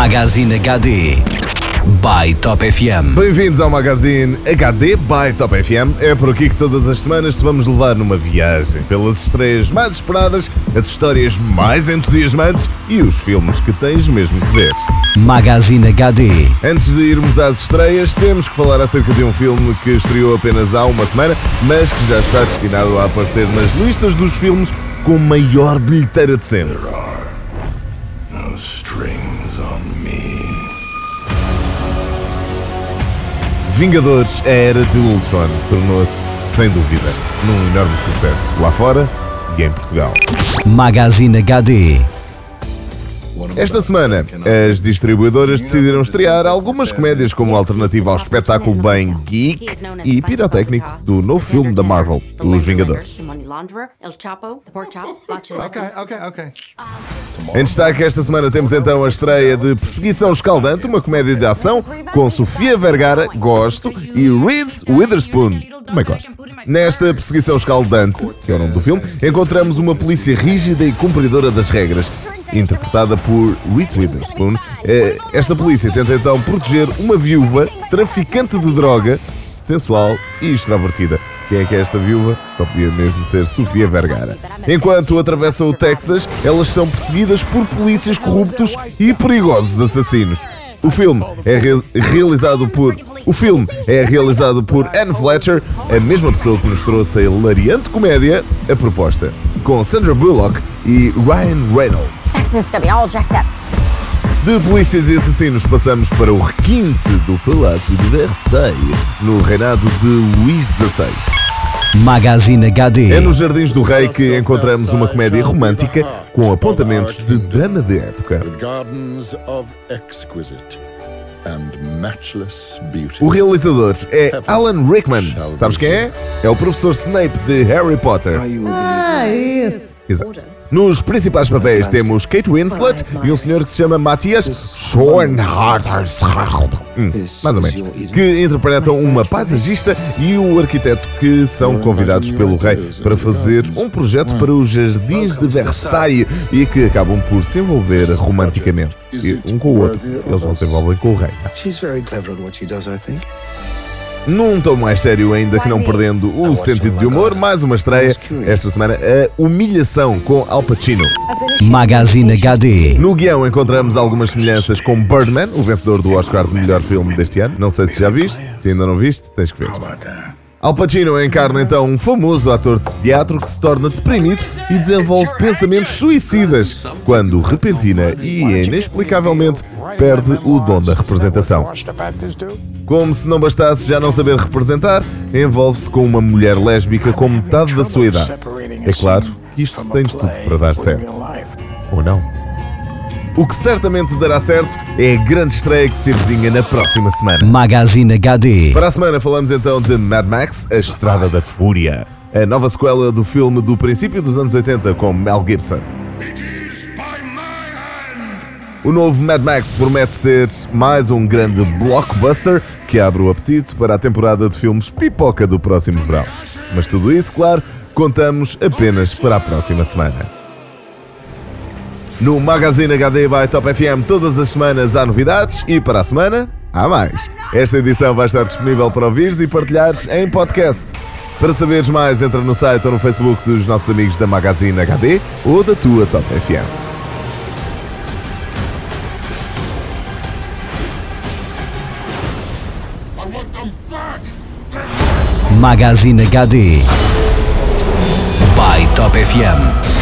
Magazine HD by Top FM. Bem-vindos ao Magazine HD by Top FM. É por aqui que todas as semanas te vamos levar numa viagem pelas estreias mais esperadas, as histórias mais entusiasmantes e os filmes que tens mesmo de ver. Magazine HD. Antes de irmos às estreias, temos que falar acerca de um filme que estreou apenas há uma semana, mas que já está destinado a aparecer nas listas dos filmes com maior bilheteira de sempre. Vingadores, a Era de Ultron, tornou-se, sem dúvida, num enorme sucesso lá fora e em Portugal. Magazine HD. Esta semana, as distribuidoras decidiram estrear algumas comédias como alternativa ao espetáculo bem geek e pirotécnico do novo filme da Marvel, Os Vingadores. Em destaque esta semana temos então a estreia de Perseguição Escaldante, uma comédia de ação com Sofia Vergara, gosto, e Reese Witherspoon, também gosto. Nesta Perseguição Escaldante, que é o nome do filme, encontramos uma polícia rígida e cumpridora das regras. Interpretada por Reese Witherspoon, Eh, esta polícia tenta então proteger uma viúva traficante de droga, sensual e extrovertida. Quem é que é esta viúva? Só podia mesmo ser Sofia Vergara. Enquanto atravessam o Texas, elas são perseguidas por polícias corruptos e perigosos assassinos. O filme é re- realizado por o filme é realizado por Anne Fletcher, a mesma pessoa que nos trouxe a hilariante comédia A Proposta, com Sandra Bullock e Ryan Reynolds. Texas is gonna be all jacked up. De polícias e assassinos passamos para o requinte do Palácio de Versailles, no reinado de Luís XVI. Magazine HD. É nos Jardins do Rei que encontramos uma comédia romântica com apontamentos de drama de época. O realizador é Alan Rickman. Sabes quem é? É o professor Snape de Harry Potter. Exato. Nos principais papéis temos Kate Winslet e um senhor que se chama Matthias Schoenhardt. Hum, mais ou menos. Que interpretam uma paisagista e o arquiteto que são convidados pelo rei para fazer um projeto para os jardins de Versailles e que acabam por se envolver romanticamente. E um com o outro. Eles não se envolvem com o rei. She's very clever at what she does, I think. Num tom mais sério ainda que não perdendo o sentido de humor, mais uma estreia esta semana, a Humilhação com Al Pacino. Magazine HD. No guião encontramos algumas semelhanças com Birdman, o vencedor do Oscar de melhor filme deste ano. Não sei se já viste, se ainda não viste, tens que ver. Al Pacino encarna então um famoso ator de teatro que se torna deprimido e desenvolve pensamentos suicidas quando, repentina e inexplicavelmente, perde o dom da representação. Como se não bastasse já não saber representar, envolve-se com uma mulher lésbica com metade da sua idade. É claro que isto tem tudo para dar certo. Ou não? O que certamente dará certo é a grande estreia que se avizinha na próxima semana. Magazine HD. Para a semana falamos então de Mad Max, A Estrada da Fúria, a nova sequela do filme do princípio dos anos 80 com Mel Gibson. O novo Mad Max promete ser mais um grande blockbuster que abre o apetite para a temporada de filmes pipoca do próximo verão. Mas tudo isso, claro, contamos apenas para a próxima semana. No Magazine HD by Top FM todas as semanas há novidades e para a semana há mais. Esta edição vai estar disponível para ouvires e partilhares em podcast. Para saberes mais, entra no site ou no Facebook dos nossos amigos da Magazine HD ou da tua Top FM. Magazine HD by Top FM.